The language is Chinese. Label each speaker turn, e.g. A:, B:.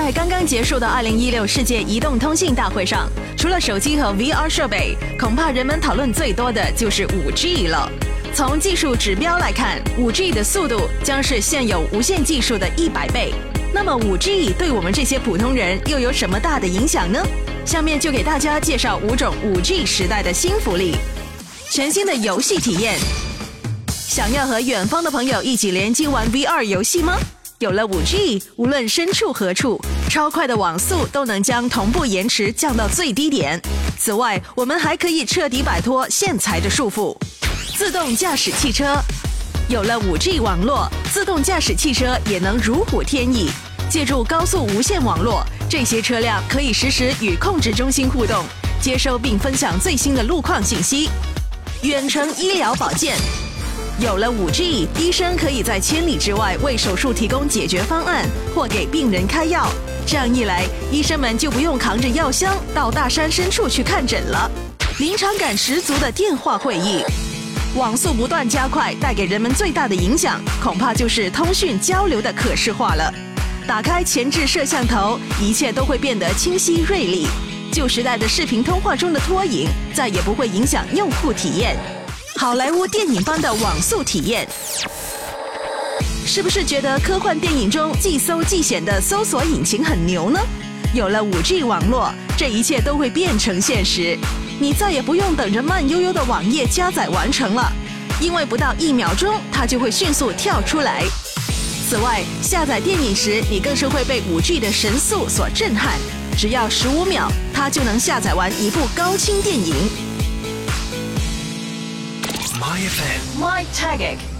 A: 在刚刚结束的二零一六世界移动通信大会上，除了手机和 VR 设备，恐怕人们讨论最多的就是五 G 了。从技术指标来看，五 G 的速度将是现有无线技术的一百倍。那么五 G 对我们这些普通人又有什么大的影响呢？下面就给大家介绍五种五 G 时代的新福利。全新的游戏体验，想要和远方的朋友一起联机玩 VR 游戏吗？有了五 G，无论身处何处，超快的网速都能将同步延迟降到最低点。此外，我们还可以彻底摆脱线材的束缚。自动驾驶汽车，有了五 G 网络，自动驾驶汽车也能如虎添翼。借助高速无线网络，这些车辆可以实时与控制中心互动，接收并分享最新的路况信息。远程医疗保健。有了五 G，医生可以在千里之外为手术提供解决方案，或给病人开药。这样一来，医生们就不用扛着药箱到大山深处去看诊了。临场感十足的电话会议，网速不断加快，带给人们最大的影响，恐怕就是通讯交流的可视化了。打开前置摄像头，一切都会变得清晰锐利。旧时代的视频通话中的拖影，再也不会影响用户体验。好莱坞电影般的网速体验，是不是觉得科幻电影中既搜既显的搜索引擎很牛呢？有了五 G 网络，这一切都会变成现实。你再也不用等着慢悠悠的网页加载完成了，因为不到一秒钟，它就会迅速跳出来。此外，下载电影时，你更是会被五 G 的神速所震撼，只要十五秒，它就能下载完一部高清电影。
B: My FM.
A: My Tagic。